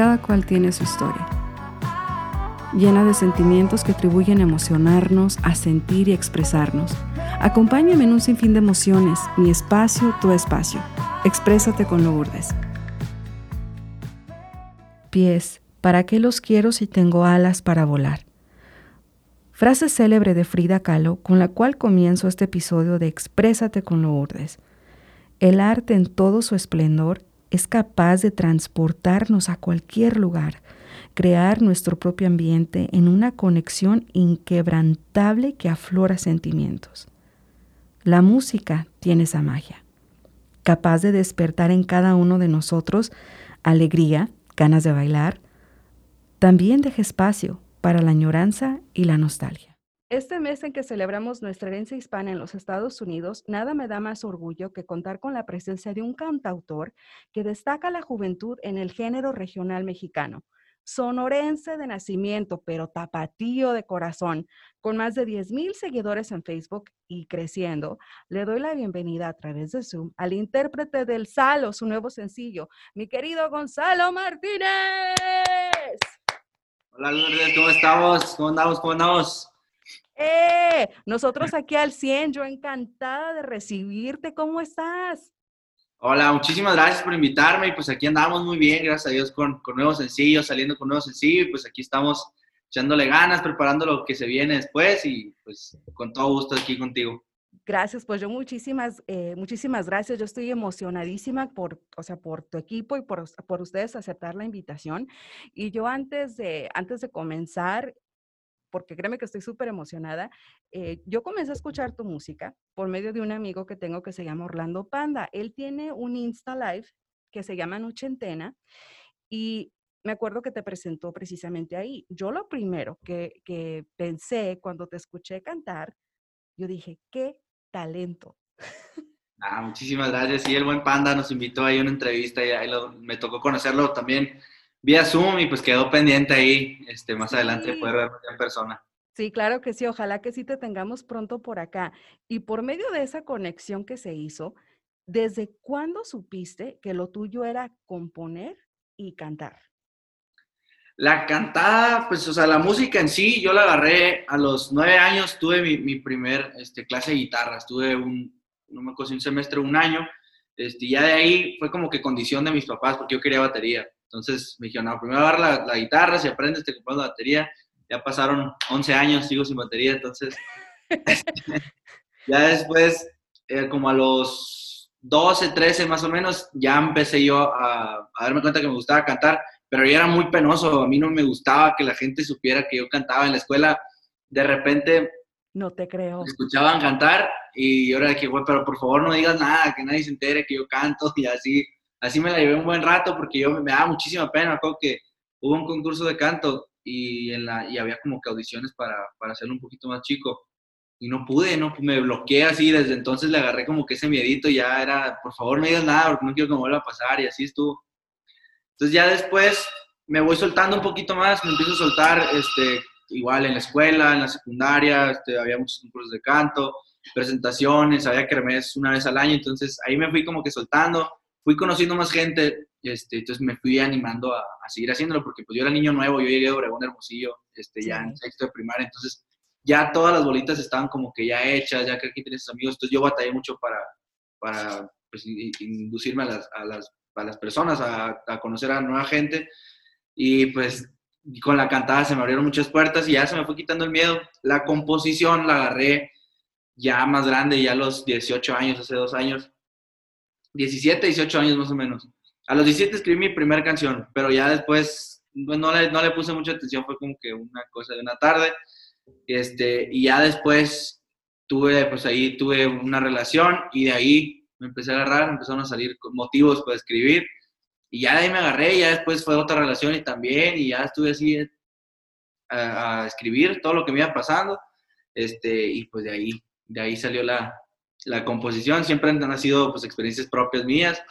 cada cual tiene su historia, llena de sentimientos que atribuyen a emocionarnos, a sentir y expresarnos. Acompáñame en un sinfín de emociones, mi espacio, tu espacio. Exprésate con Lourdes. Pies, ¿para qué los quiero si tengo alas para volar? Frase célebre de Frida Kahlo con la cual comienzo este episodio de Exprésate con Lourdes. El arte en todo su esplendor es capaz de transportarnos a cualquier lugar, crear nuestro propio ambiente en una conexión inquebrantable que aflora sentimientos. La música tiene esa magia, capaz de despertar en cada uno de nosotros alegría, ganas de bailar. También deja espacio para la añoranza y la nostalgia. Este mes en que celebramos nuestra herencia hispana en los Estados Unidos, nada me da más orgullo que contar con la presencia de un cantautor que destaca la juventud en el género regional mexicano. Sonorense de nacimiento, pero tapatío de corazón, con más de 10 mil seguidores en Facebook y creciendo, le doy la bienvenida a través de Zoom al intérprete del Salo, su nuevo sencillo, mi querido Gonzalo Martínez. Hola Lourdes, ¿cómo estamos? ¿Cómo andamos? ¿Cómo andamos? ¡Eh! Nosotros aquí al 100, yo encantada de recibirte. ¿Cómo estás? Hola, muchísimas gracias por invitarme y pues aquí andamos muy bien, gracias a Dios, con, con nuevos sencillos, saliendo con nuevos sencillos y pues aquí estamos echándole ganas, preparando lo que se viene después y pues con todo gusto aquí contigo. Gracias, pues yo muchísimas, eh, muchísimas gracias. Yo estoy emocionadísima por, o sea, por tu equipo y por, por ustedes aceptar la invitación. Y yo antes de, antes de comenzar, porque créeme que estoy súper emocionada. Eh, yo comencé a escuchar tu música por medio de un amigo que tengo que se llama Orlando Panda. Él tiene un Insta Live que se llama Nuchentena y me acuerdo que te presentó precisamente ahí. Yo lo primero que, que pensé cuando te escuché cantar, yo dije, qué talento. Ah, muchísimas gracias. Sí, el buen Panda nos invitó ahí a una entrevista y ahí me tocó conocerlo también vía Zoom y pues quedó pendiente ahí, este, más adelante poder verlo en persona. Sí, claro que sí, ojalá que sí te tengamos pronto por acá. Y por medio de esa conexión que se hizo, ¿desde cuándo supiste que lo tuyo era componer y cantar? La cantada, pues, o sea, la música en sí, yo la agarré a los nueve años, tuve mi, mi primer este, clase de guitarra, estuve un, no me acuerdo, un semestre, un año, este, ya de ahí fue como que condición de mis papás, porque yo quería batería. Entonces me dijeron, no, primero agarra la, la guitarra, si aprendes te compras la batería. Ya pasaron 11 años, sigo sin batería, entonces ya después, eh, como a los 12, 13 más o menos, ya empecé yo a, a, darme cuenta que me gustaba cantar, pero yo era muy penoso, a mí no me gustaba que la gente supiera que yo cantaba en la escuela. De repente... No te creo. escuchaban cantar y yo era de que, güey, pero por favor no digas nada, que nadie se entere que yo canto y así así me la llevé un buen rato porque yo me daba muchísima pena. Me que hubo un concurso de canto y, en la, y había como que audiciones para, para hacerlo un poquito más chico. Y no pude, no me bloqueé así. Desde entonces le agarré como que ese miedito. Ya era, por favor, no digas nada porque no quiero que me vuelva a pasar. Y así estuvo. Entonces ya después me voy soltando un poquito más. Me empiezo a soltar este, igual en la escuela, en la secundaria. Este, había muchos concursos de canto, presentaciones, había kermés una vez al año. Entonces ahí me fui como que soltando fui conociendo más gente, este, entonces me fui animando a, seguir haciéndolo, porque pues yo era niño nuevo, yo llegué a Obregón Hermosillo, este, ya en sexto de primaria, entonces ya todas las bolitas estaban como que ya hechas, ya que aquí tienes amigos, entonces yo batallé mucho para, para pues, inducirme a las, a las, a las personas, a, a, conocer a nueva gente, y pues con la cantada se me abrieron muchas puertas y ya se me fue quitando el miedo. La composición la agarré ya más grande, ya a los 18 años, hace dos años, 17, 18 años más o menos. A los 17 escribí mi primera canción, pero ya después pues, no, le, no le puse mucha atención, fue como que una cosa de una tarde. Este, y ya después tuve, pues ahí tuve una relación y de ahí me empecé a agarrar, empezaron a salir motivos para escribir. Y ya de ahí me agarré, y ya después fue otra relación y también, y ya estuve así a, eh, a escribir todo lo que me iba pasando. Este, y pues de ahí, de ahí salió la, la composición, siempre han sido pues experiencias propias mías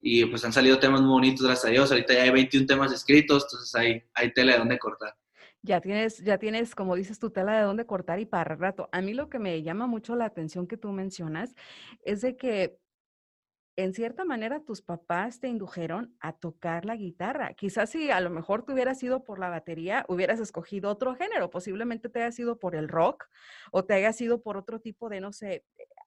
y pues han salido temas muy bonitos, gracias a Dios. Ahorita ya hay 21 temas escritos, entonces hay, hay tela de dónde cortar. Ya tienes, ya tienes, como dices, tu tela de dónde cortar y para rato. A mí lo que me llama mucho la atención que tú mencionas es de que en cierta manera tus papás te indujeron a tocar la guitarra. Quizás si a lo mejor te hubieras ido por la batería, hubieras escogido otro género, posiblemente te haya sido por el rock o te haya sido por otro tipo de, no sé,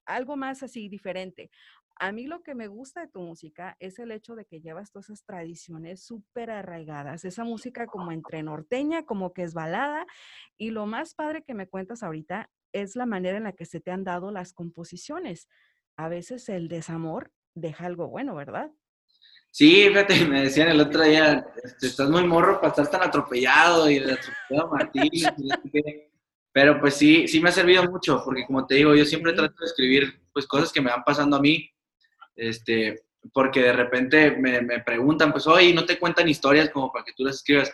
algo más así diferente. A mí lo que me gusta de tu música es el hecho de que llevas todas esas tradiciones súper arraigadas, esa música como entre norteña, como que es balada, y lo más padre que me cuentas ahorita es la manera en la que se te han dado las composiciones. A veces el desamor deja algo bueno, ¿verdad? Sí, fíjate, me decían el otro día, este, estás muy morro para estar tan atropellado y atropellado Martín. Pero pues sí, sí me ha servido mucho, porque como te digo, yo siempre trato de escribir pues cosas que me van pasando a mí, este, porque de repente me, me preguntan, pues, oye, ¿no te cuentan historias como para que tú las escribas?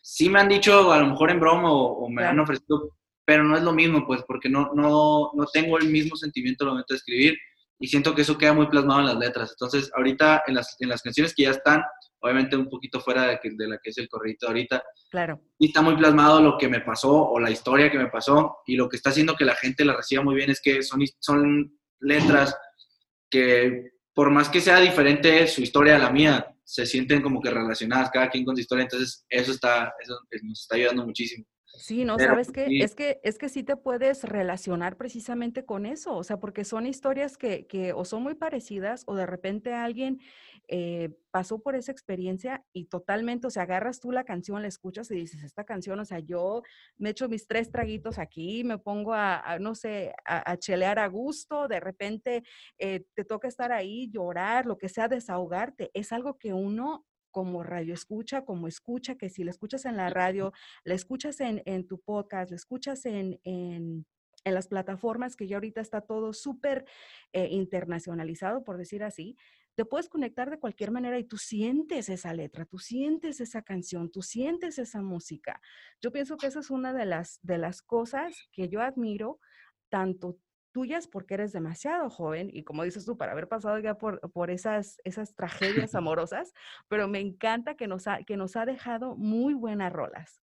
Sí me han dicho, a lo mejor en broma, o, me han ofrecido, pero no es lo mismo, pues, porque no, no, no tengo el mismo sentimiento al momento de escribir y siento que eso queda muy plasmado en las letras. Entonces, ahorita en las, en las canciones que ya están, obviamente un poquito fuera de, de la que es el corridito ahorita, claro. y está muy plasmado lo que me pasó o la historia que me pasó y lo que está haciendo que la gente la reciba muy bien es que son, son letras que por más que sea diferente su historia a la mía, se sienten como que relacionadas cada quien con su historia, entonces eso está, eso nos está ayudando muchísimo. Sí, no, ¿sabes qué? Es que es que sí te puedes relacionar precisamente con eso, o sea, porque son historias que, que o son muy parecidas o de repente alguien eh, pasó por esa experiencia y totalmente, o sea, agarras tú la canción, la escuchas y dices, esta canción, o sea, yo me echo mis tres traguitos aquí, me pongo a, no sé, a, chelear a gusto, de repente eh, te toca estar ahí, llorar, lo que sea, desahogarte, es algo que uno como radio escucha, como escucha, que si la escuchas en la radio, la escuchas en, tu podcast, la escuchas en, en, las plataformas, que ya ahorita está todo súper eh, internacionalizado, por decir así, te puedes conectar de cualquier manera y tú sientes esa letra, tú sientes esa canción, tú sientes esa música. Yo pienso que esa es una de las, de las cosas que yo admiro, tanto tuyas porque eres demasiado joven y como dices tú, para haber pasado ya por, por esas, esas tragedias amorosas, pero me encanta que nos, ha, que nos ha dejado muy buenas rolas.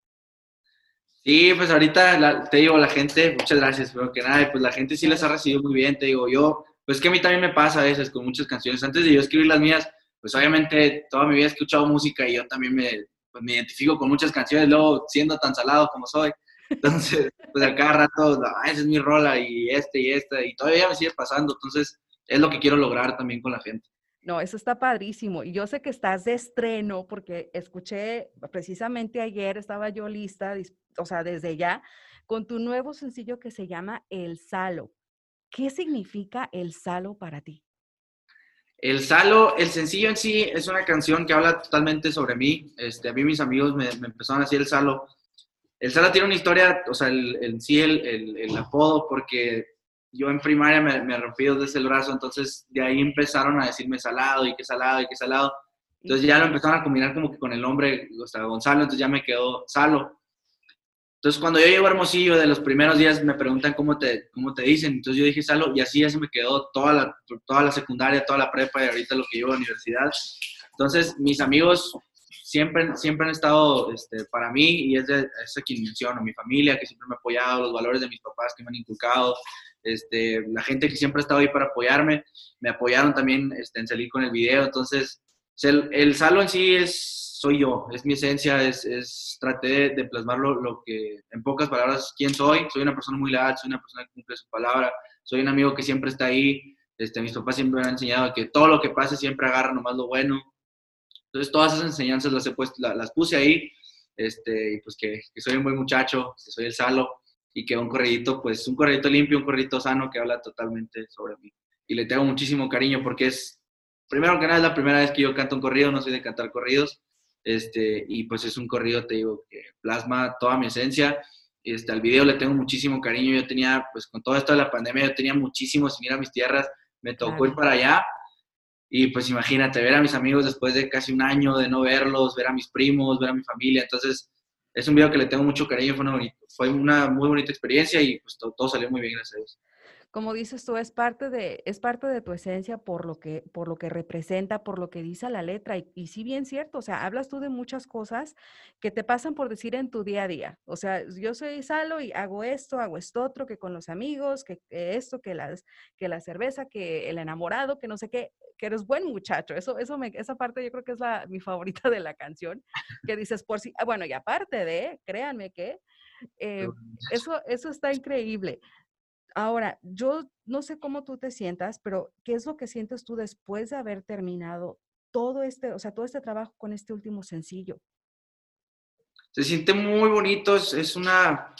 Sí, pues ahorita te digo, la gente, muchas gracias, pero que nada, pues la gente sí las ha recibido muy bien, te digo, yo, pues que a mí también me pasa a veces con muchas canciones. Antes de yo escribir las mías, pues obviamente toda mi vida he escuchado música y yo también me, pues, me identifico con muchas canciones, luego siendo tan salado como soy, entonces, pues a cada rato, ah, esa es mi rola y este y esta, y todavía me sigue pasando. Entonces, es lo que quiero lograr también con la gente. No, eso está padrísimo. Y yo sé que estás de estreno porque escuché precisamente ayer, estaba yo lista, o sea, desde ya, con tu nuevo sencillo que se llama El Salo. ¿Qué significa El Salo para ti? El Salo, el sencillo en sí es una canción que habla totalmente sobre mí. Este, a mí mis amigos me, me empezaron a decir El Salo el Sala tiene una historia, o sea, el, el sí, el, el, apodo, porque yo en primaria me, me rompí desde el brazo, entonces de ahí empezaron a decirme salado y qué salado y qué salado. Entonces ya lo empezaron a combinar como que con el nombre, o sea, Gonzalo, entonces ya me quedó Salo. Entonces cuando yo llego a Hermosillo, de los primeros días me preguntan cómo te, cómo te dicen, entonces yo dije Salo y así ya se me quedó toda la, toda la secundaria, toda la prepa y ahorita lo que llevo a la universidad. Entonces mis amigos siempre, siempre han estado este, para mí y es, de, es a quien menciono, mi familia que siempre me ha apoyado, los valores de mis papás que me han inculcado, este, la gente que siempre ha estado ahí para apoyarme, me apoyaron también este, en salir con el video, entonces el, el salo en sí es, soy yo, es mi esencia, es, es traté de, plasmarlo lo que, en pocas palabras, quién soy, soy una persona muy leal, soy una persona que cumple su palabra, soy un amigo que siempre está ahí, este, mis papás siempre me han enseñado que todo lo que pase siempre agarra nomás lo bueno, entonces, todas esas enseñanzas las, he puesto, las, puse ahí, este, y pues que, soy un buen muchacho, que soy el salo, y que un corredito, pues un corredito limpio, un corredito sano que habla totalmente sobre mí. Y le tengo muchísimo cariño porque es, primero que nada, es la primera vez que yo canto un corrido, no soy de cantar corridos, este, y pues es un corrido, te digo, que plasma toda mi esencia. Este, al video le tengo muchísimo cariño. Yo tenía, pues con todo esto de la pandemia, yo tenía muchísimo sin ir a mis tierras. Me tocó ir para allá y pues imagínate, ver a mis amigos después de casi un año de no verlos, ver a mis primos, ver a mi familia. Entonces, es un video que le tengo mucho cariño, fue una, fue una muy bonita experiencia y pues todo, salió muy bien, gracias a Dios. Como dices tú, es parte de, es parte de tu esencia por lo que, por lo que representa, por lo que dice la letra. Y, y sí, bien cierto, o sea, hablas tú de muchas cosas que te pasan por decir en tu día a día. O sea, yo soy Salo y hago esto, hago esto otro, que con los amigos, que, esto, que, las, que la cerveza, que el enamorado, que no sé qué, que eres buen muchacho. Eso, eso me, esa parte yo creo que es la, mi favorita de la canción, que dices por sí, ah, bueno, y aparte de, créanme que eh, eso, eso está increíble. Ahora, yo no sé cómo tú te sientas, pero ¿qué es lo que sientes tú después de haber terminado todo este, o sea, todo este trabajo con este último sencillo? Se siente muy bonito, es, una,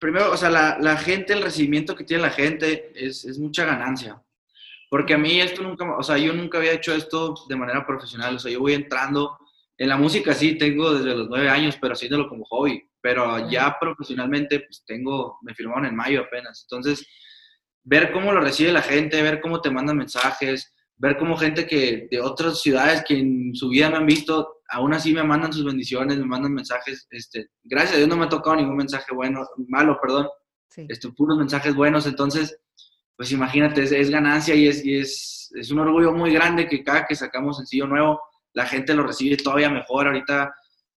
primero, o sea, la, gente, el recibimiento que tiene la gente es, es, mucha ganancia. Porque a mí esto nunca, o sea, yo nunca había hecho esto de manera profesional, o sea, yo voy entrando, en la música sí, tengo desde los nueve años, pero haciéndolo como hobby pero ya profesionalmente, pues tengo, me firmaron en mayo apenas. Entonces, ver cómo lo recibe la gente, ver cómo te mandan mensajes, ver cómo gente que de otras ciudades que en su vida me han visto, aún así me mandan sus bendiciones, me mandan mensajes, este, gracias a Dios no me ha tocado ningún mensaje bueno, malo, perdón, sí. este, puros mensajes buenos, entonces, pues imagínate, es, ganancia y, es, y es, es un orgullo muy grande que cada que sacamos sencillo nuevo, la gente lo recibe todavía mejor, ahorita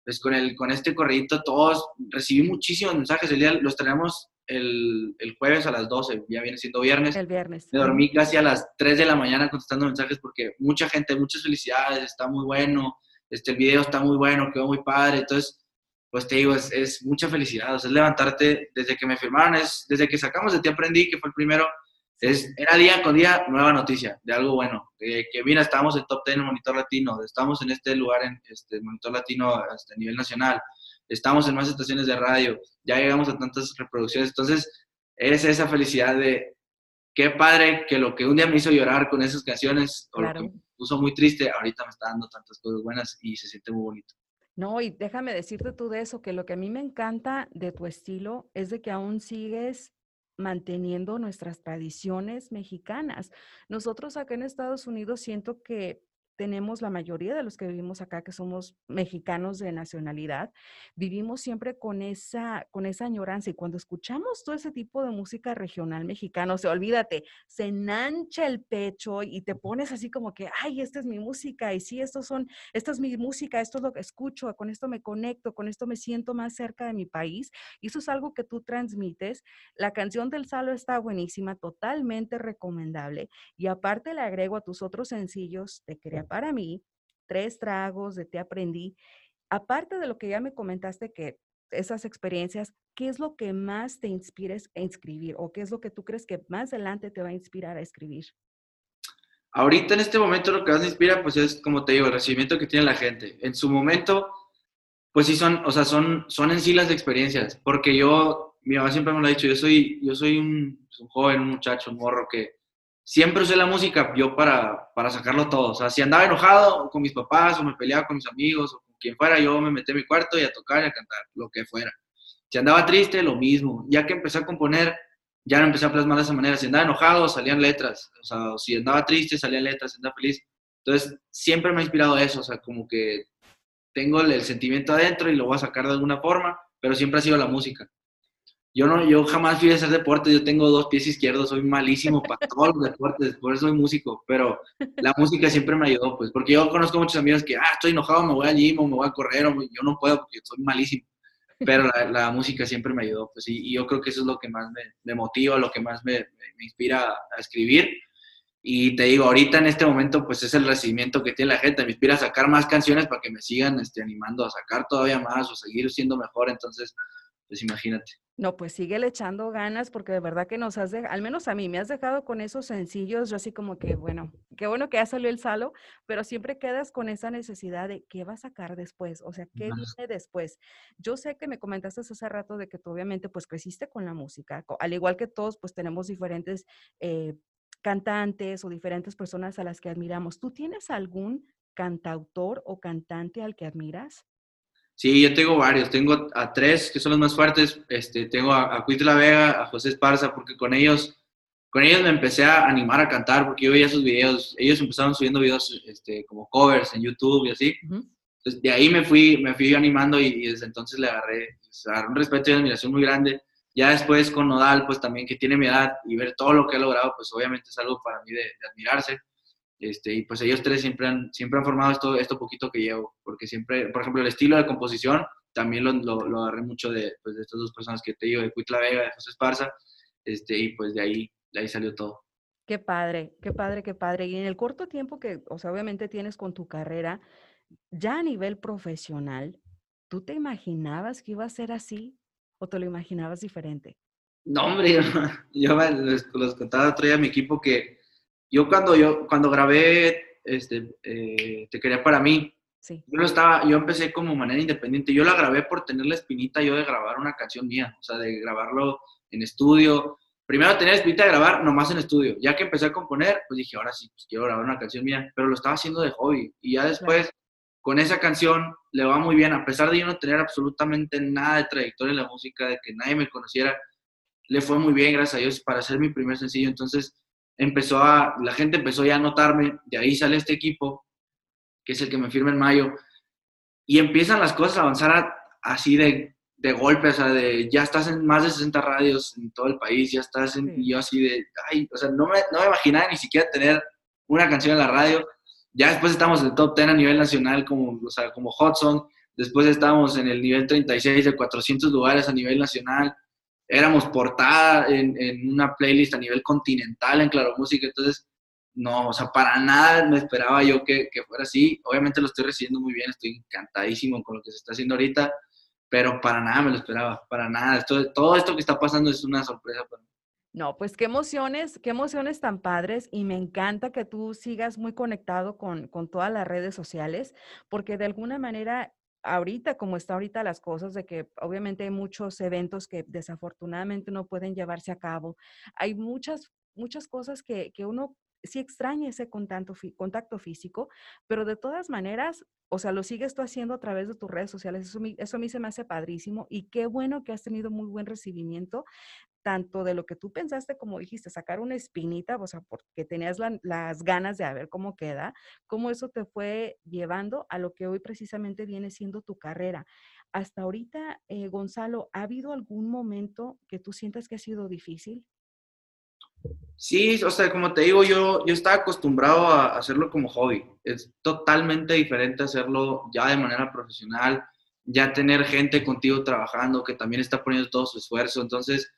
pues con, el, con este corredito todos recibí muchísimos mensajes. El día los tenemos el, el, jueves a las 12, ya viene siendo viernes. El viernes. Me dormí casi a las 3 de la mañana contestando mensajes porque mucha gente, muchas felicidades, está muy bueno, este, el video está muy bueno, quedó muy padre. Entonces, pues te digo, es, es mucha felicidad. O sea, es levantarte desde que me firmaron, es desde que sacamos de Ti Aprendí, que fue el primero, es, era día con día nueva noticia de algo bueno. que mira, estamos en top 10 en Monitor Latino, estamos en este lugar en este Monitor Latino hasta este, nivel nacional, estamos en más estaciones de radio, ya llegamos a tantas reproducciones. Entonces, es esa felicidad de qué padre que lo que un día me hizo llorar con esas canciones, o lo que me puso muy triste, ahorita me está dando tantas cosas buenas y se siente muy bonito. No, y déjame decirte tú de eso, que lo que a mí me encanta de tu estilo es de que aún sigues manteniendo nuestras tradiciones mexicanas. Nosotros acá en Estados Unidos siento que tenemos la mayoría de los que vivimos acá, que somos mexicanos de nacionalidad, vivimos siempre con esa, con esa añoranza. Y cuando escuchamos todo ese tipo de música regional mexicana, o sea, olvídate, se enancha el pecho y te pones así como que, ay, esta es mi música, y sí, estos son, esta es mi música, esto es lo que escucho, con esto me conecto, con esto me siento más cerca de mi país. Y eso es algo que tú transmites. La canción del Salo está buenísima, totalmente recomendable. Y aparte le agrego a tus otros sencillos, Te Quería para mí, tres tragos de te aprendí. Aparte de lo que ya me comentaste, que esas experiencias, ¿qué es lo que más te inspires a escribir o qué es lo que tú crees que más adelante te va a inspirar a escribir? Ahorita en este momento lo que más me inspira pues es, como te digo, el recibimiento que tiene la gente. En su momento, pues sí son, o sea, son, son en sí las experiencias, porque yo, mi mamá siempre me lo ha dicho, yo soy, yo soy un, un joven, un muchacho, un morro que, siempre usé la música yo para, para sacarlo todo. O sea, si andaba enojado con mis papás o me peleaba con mis amigos o con quien fuera, yo me metí en mi cuarto y a tocar y a cantar, lo que fuera. Si andaba triste, lo mismo. Ya que empecé a componer, ya no empecé a plasmar de esa manera. Si andaba enojado, salían letras. O sea, si andaba triste, salían letras, si andaba feliz. Entonces, siempre me ha inspirado eso. O sea, como que tengo el sentimiento adentro y lo voy a sacar de alguna forma, pero siempre ha sido la música. Yo, no, yo jamás fui a hacer deporte, yo tengo dos pies izquierdos, soy malísimo para todos los deportes, por eso soy músico, pero la música siempre me ayudó, pues, porque yo conozco muchos amigos que, ah, estoy enojado, me voy al gym o me voy a correr, o yo no puedo porque soy malísimo, pero la, música siempre me ayudó, pues, y, yo creo que eso es lo que más me, motiva, lo que más me, me, inspira a escribir, y te digo, ahorita en este momento, pues es el recibimiento que tiene la gente, me inspira a sacar más canciones para que me sigan este, animando a sacar todavía más o seguir siendo mejor, entonces, pues imagínate. No, pues sigue echando ganas porque de verdad que nos has dejado, al menos a mí, me has dejado con esos sencillos, yo así como que, bueno, qué bueno que ya salió el salo, pero siempre quedas con esa necesidad de qué va a sacar después, o sea, qué viene después. Yo sé que me comentaste hace rato de que tú obviamente pues creciste con la música, al igual que todos pues tenemos diferentes eh, cantantes o diferentes personas a las que admiramos. ¿Tú tienes algún cantautor o cantante al que admiras? Sí, yo tengo varios, tengo a tres que son los más fuertes, este, tengo a, a La Vega, a José Esparza, porque con ellos, con ellos me empecé a animar a cantar, porque yo veía sus videos, ellos empezaron subiendo videos este, como covers en YouTube y así, entonces de ahí me fui, me fui animando y, desde entonces le agarré, un respeto y admiración muy grande, Ya después con Nodal, pues también que tiene mi edad y ver todo lo que ha logrado, pues obviamente es algo para mí de, admirarse. Este, y pues ellos tres siempre han, siempre han formado esto, esto poquito que llevo, porque siempre, por ejemplo, el estilo de composición también lo, lo, agarré mucho de, pues, de estas dos personas que te digo, de Cuitla Vega, de José Esparza, este, y pues de ahí, de ahí salió todo. Qué padre, qué padre, qué padre. Y en el corto tiempo que, o sea, obviamente tienes con tu carrera, ya a nivel profesional, ¿tú te imaginabas que iba a ser así o te lo imaginabas diferente? No, hombre, yo, les, contaba otro día a mi equipo que yo cuando, yo, cuando grabé este, eh, Te Quería Para Mí, sí. yo, estaba, yo empecé como manera independiente. Yo la grabé por tener la espinita yo de grabar una canción mía, o sea, de grabarlo en estudio, primero tenía la espinita de grabar nomás en estudio. Ya que empecé a componer, pues dije, ahora sí, pues quiero grabar una canción mía, pero lo estaba haciendo de hobby. Y ya después, con esa canción, le va muy bien, a pesar de yo no tener absolutamente nada de trayectoria en la música, de que nadie me conociera, le fue muy bien, gracias a Dios, para hacer mi primer sencillo. Entonces, empezó a, la gente empezó ya a notarme, de ahí sale este equipo, que es el que me firma en mayo, y empiezan las cosas a avanzar así de de golpe, o sea, de ya estás en más de 60 radios en todo el país, ya estás en, y yo así de, ay, o sea, no me, no me imaginaba ni siquiera tener una canción en la radio. Ya después estamos en el top 10 a nivel nacional, como, o sea, como Hudson, después estamos en el nivel 36 de 400 lugares a nivel nacional, éramos portada en, en una playlist a nivel continental en Claro Música, entonces, no, o sea, para nada me esperaba yo que, fuera así. Obviamente lo estoy recibiendo muy bien, estoy encantadísimo con lo que se está haciendo ahorita pero para nada me lo esperaba, para nada. Todo esto que está pasando es una sorpresa para mí. No, pues qué emociones, qué emociones tan padres y me encanta que tú sigas muy conectado con, con todas las redes sociales, porque de alguna manera ahorita, como está ahorita las cosas, de que obviamente hay muchos eventos que desafortunadamente no pueden llevarse a cabo, hay muchas, muchas cosas que, que uno sí extraña ese contacto, contacto físico, pero de todas maneras, o sea, lo sigues tú haciendo a través de tus redes sociales. Eso, eso a mí se me hace padrísimo y qué bueno que has tenido muy buen recibimiento, tanto de lo que tú pensaste, como dijiste, sacar una espinita, o sea, porque tenías las ganas de ver cómo queda, cómo eso te fue llevando a lo que hoy precisamente viene siendo tu carrera. Hasta ahorita, eh, Gonzalo, ¿ha habido algún momento que tú sientas que ha sido difícil? Sí, o sea, como te digo, yo, yo estaba acostumbrado a hacerlo como hobby. Es totalmente diferente hacerlo ya de manera profesional, ya tener gente contigo trabajando que también está poniendo todo su esfuerzo. Entonces,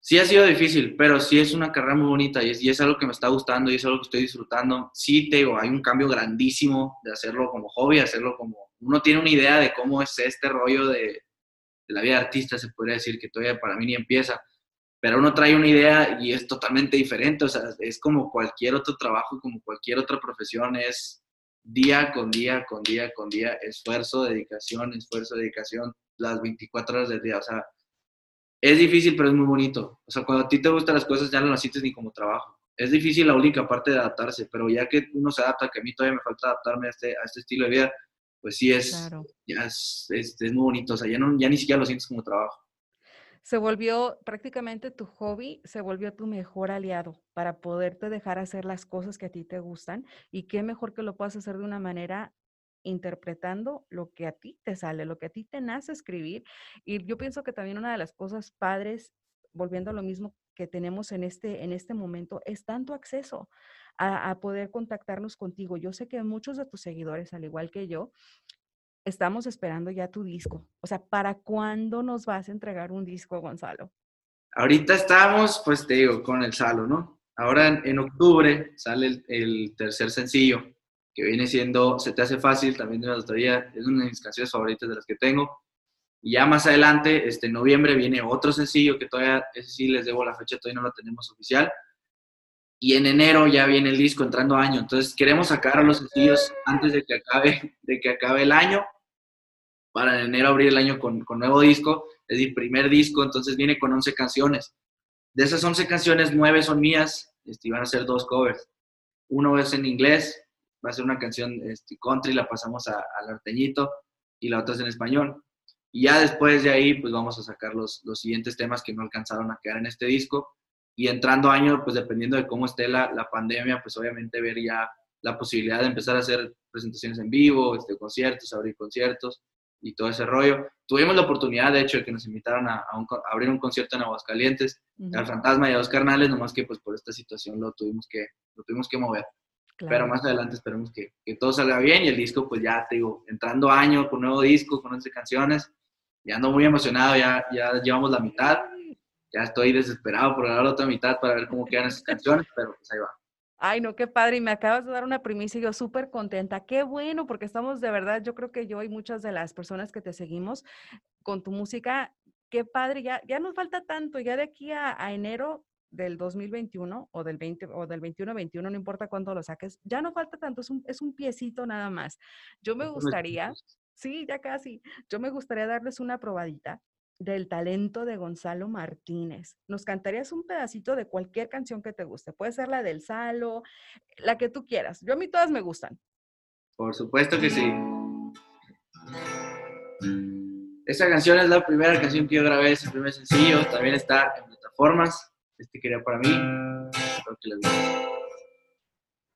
sí ha sido difícil, pero sí es una carrera muy bonita y es, es algo que me está gustando y es algo que estoy disfrutando. Sí, te digo, hay un cambio grandísimo de hacerlo como hobby, hacerlo como... Uno tiene una idea de cómo es este rollo de, de la vida de artista, se podría decir que todavía para mí ni empieza pero uno trae una idea y es totalmente diferente, o sea, es como cualquier otro trabajo, como cualquier otra profesión, es día con día, con día, con día, esfuerzo, dedicación, esfuerzo, dedicación, las 24 horas del día, o sea, es difícil, pero es muy bonito. O sea, cuando a ti te gustan las cosas, ya no las sientes ni como trabajo. Es difícil la única parte de adaptarse, pero ya que uno se adapta, que a mí todavía me falta adaptarme a este, a este estilo de vida, pues sí es, ya es, es, es, muy bonito. O sea, ya, no, ya ni siquiera lo sientes como trabajo se volvió prácticamente tu hobby, se volvió tu mejor aliado para poderte dejar hacer las cosas que a ti te gustan y qué mejor que lo puedas hacer de una manera interpretando lo que a ti te sale, lo que a ti te nace escribir. Y yo pienso que también una de las cosas padres, volviendo a lo mismo que tenemos en este, en este momento, es tanto acceso a, a poder contactarnos contigo. Yo sé que muchos de tus seguidores, al igual que yo, estamos esperando ya tu disco. O sea, ¿para cuándo nos vas a entregar un disco, Gonzalo? Ahorita estamos, pues te digo, con el Salo, ¿no? Ahora en, octubre sale el, tercer sencillo, que viene siendo Se te hace fácil, también de una autoría, es una de mis canciones favoritas de las que tengo. Y ya más adelante, este noviembre, viene otro sencillo que todavía, ese sí les debo la fecha, todavía no lo tenemos oficial. Y en enero ya viene el disco entrando año. Entonces queremos sacar los sencillos antes de que acabe, de que acabe el año para en enero abrir el año con, con nuevo disco, es decir, primer disco, entonces viene con 11 canciones. De esas 11 canciones, 9 son mías, este, y van a ser dos covers. Uno es en inglés, va a ser una canción este, country, la pasamos al norteñito, y la otra es en español. Y ya después de ahí, pues vamos a sacar los, los siguientes temas que no alcanzaron a quedar en este disco. Y entrando año, pues dependiendo de cómo esté la, la pandemia, pues obviamente ver ya la posibilidad de empezar a hacer presentaciones en vivo, este, conciertos, abrir conciertos y todo ese rollo. Tuvimos la oportunidad, de hecho, de que nos invitaron a, abrir un concierto en Aguascalientes, al Fantasma y a dos carnales, nomás que pues por esta situación lo tuvimos que, lo tuvimos que mover. Pero más adelante esperemos que, que, todo salga bien y el disco, pues ya te digo, entrando año con nuevo disco, con 11 canciones, ya ando muy emocionado, ya, ya llevamos la mitad, ya estoy desesperado por grabar la otra mitad para ver cómo quedan esas canciones, pero pues ahí va. Ay, no, qué padre. Y me acabas de dar una primicia y yo súper contenta. Qué bueno, porque estamos de verdad, yo creo que yo y muchas de las personas que te seguimos con tu música, qué padre. Ya, ya nos falta tanto, ya de aquí a, enero del 2021 o del 20 o del 21-21, no importa cuándo lo saques, ya no falta tanto, es un, es un piecito nada más. Yo me gustaría, sí, ya casi, yo me gustaría darles una probadita del talento de Gonzalo Martínez. Nos cantarías un pedacito de cualquier canción que te guste. Puede ser la del Salo, la que tú quieras. Yo a mí todas me gustan. Por supuesto que sí. Esa canción es la primera canción que yo grabé, es el primer sencillo. También está en plataformas. Este quería para mí. Espero que.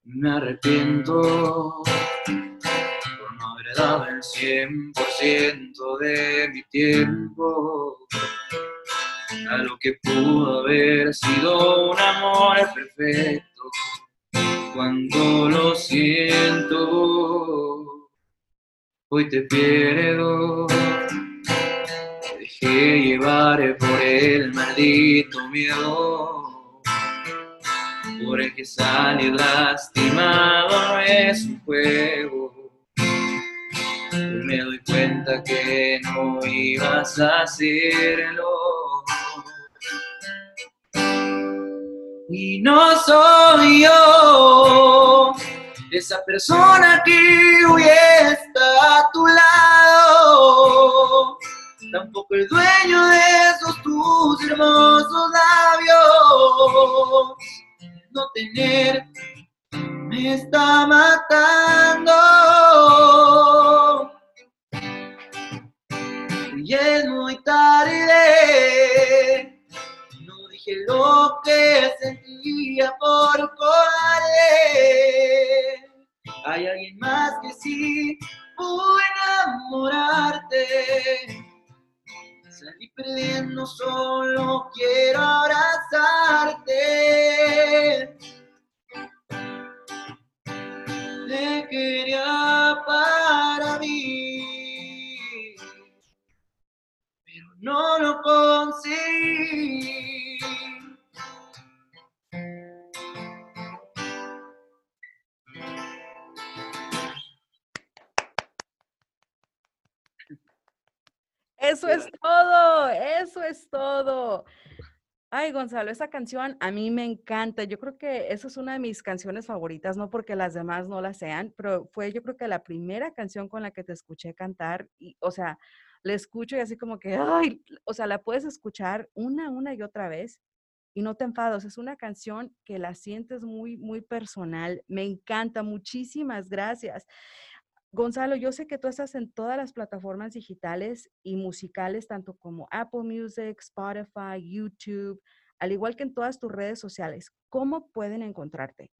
Me arrepiento dado el 100% de mi tiempo a lo que pudo haber sido un amor perfecto. Cuando lo siento, hoy te pierdo. Te dejé llevar por el maldito miedo, por el que salir lastimado no es un juego cuenta que no ibas a hacerlo. Y no soy yo esa persona que hoy está a tu lado. Tampoco el dueño de esos tus hermosos labios. No tener me está matando. Y es muy tarde. No dije lo que sentía por cobarde. Hay alguien más que sí pudo enamorarte. Salí perdiendo, solo quiero abrazarte te quería para mí, no lo conseguí. Eso es todo, eso es todo. Ay, Gonzalo, esa canción a mí me encanta. Yo creo que esa es una de mis canciones favoritas, no porque las demás no la sean, pero fue yo creo que la primera canción con la que te escuché cantar y, o sea, la escucho y así como que, ay, o sea, la puedes escuchar una, una y otra vez y no te enfados. Es una canción que la sientes muy, muy personal. Me encanta. Muchísimas gracias. Gonzalo, yo sé que tú estás en todas las plataformas digitales y musicales, tanto como Apple Music, Spotify, YouTube, al igual que en todas tus redes sociales. ¿Cómo pueden encontrarte?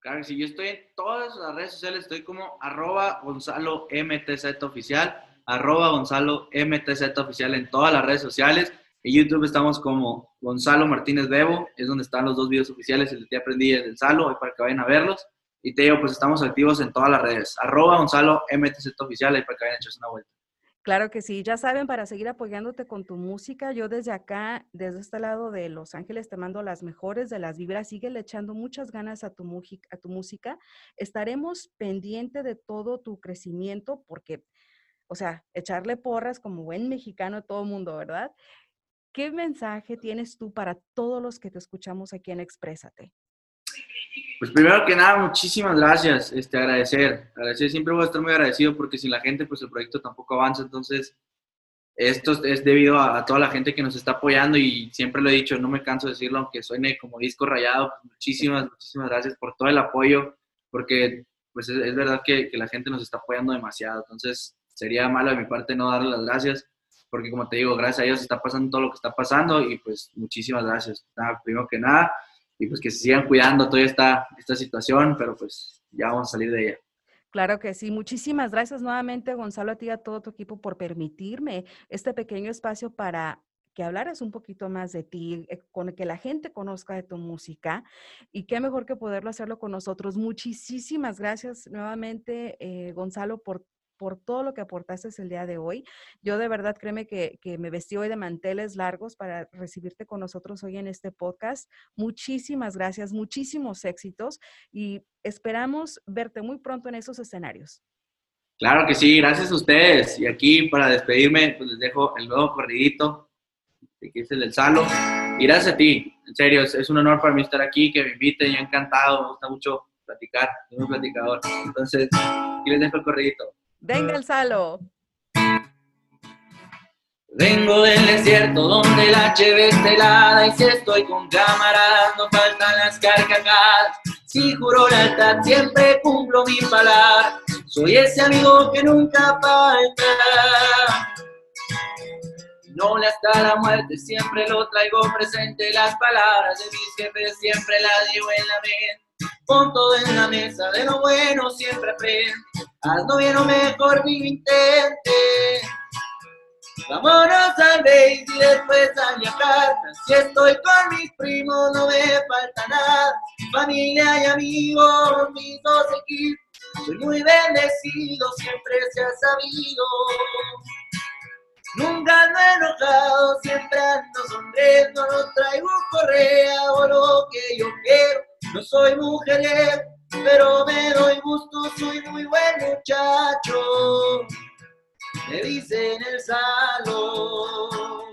Claro, si yo estoy en todas las redes sociales, estoy como arroba Gonzalo MTZ oficial, arroba Gonzalo MTZ oficial en todas las redes sociales. En YouTube estamos como Gonzalo Martínez Bebo, es donde están los dos videos oficiales, el que aprendí del Salo, para que vayan a verlos. Y te digo, pues estamos activos en todas las redes. Arroba Gonzalo MTZ Oficial, ahí para que vayan a echarse una vuelta. Claro que sí, ya saben, para seguir apoyándote con tu música, yo desde acá, desde este lado de Los Ángeles, te mando las mejores de las vibras. Sigue echando muchas ganas a tu, a tu música. Estaremos pendiente de todo tu crecimiento porque, o sea, echarle porras como buen mexicano todo el mundo, ¿verdad? ¿Qué mensaje tienes tú para todos los que te escuchamos aquí en Exprésate? Pues primero que nada, muchísimas gracias, este, agradecer, agradecer, siempre voy a estar muy agradecido porque sin la gente, pues el proyecto tampoco avanza, entonces esto es debido a, toda la gente que nos está apoyando y siempre lo he dicho, no me canso de decirlo, aunque suene como disco rayado, pues, muchísimas, muchísimas gracias por todo el apoyo, porque pues es, verdad que, la gente nos está apoyando demasiado, entonces sería malo de mi parte no darle las gracias, porque como te digo, gracias a ellos está pasando todo lo que está pasando y pues muchísimas gracias. primero que nada, y pues que se sigan cuidando toda esta, esta situación, pero pues ya vamos a salir de ella. Claro que sí. Muchísimas gracias nuevamente, Gonzalo, a ti y a todo tu equipo por permitirme este pequeño espacio para que hablaras un poquito más de ti, eh, con que la gente conozca de tu música y qué mejor que poderlo hacerlo con nosotros. Muchísimas gracias nuevamente, eh, Gonzalo, por por todo lo que aportaste el día de hoy. Yo de verdad créeme que, que, me vestí hoy de manteles largos para recibirte con nosotros hoy en este podcast. Muchísimas gracias, muchísimos éxitos y esperamos verte muy pronto en esos escenarios. Claro que sí, gracias a ustedes. Y aquí para despedirme, pues les dejo el nuevo corridito, que es el del Salo. Y gracias a ti, en serio, es, un honor para mí estar aquí, que me inviten, yo encantado, me gusta mucho platicar, soy un platicador. Entonces, aquí les dejo el corridito. Venga el salo. Vengo del desierto donde la cheve helada y si estoy con cámaras no faltan las carcajadas. Si juro lealtad siempre cumplo mi palabra. Soy ese amigo que nunca falta. No le hasta la muerte, siempre lo traigo presente. Las palabras de mis jefes siempre las llevo en la mente. Pon todo en la mesa, de lo bueno siempre aprende. Hazlo bien o mejor ni lo intente. Vámonos al base y después a viajar. Si estoy con mis primos no me falta nada. Familia y amigos, mis dos equipos. Soy muy bendecido, siempre se ha sabido. Nunca ando enojado, siempre ando sonriendo, no traigo correa o lo que yo quiero. No soy mujer, pero me doy gusto, soy muy buen muchacho. Me dicen el salón.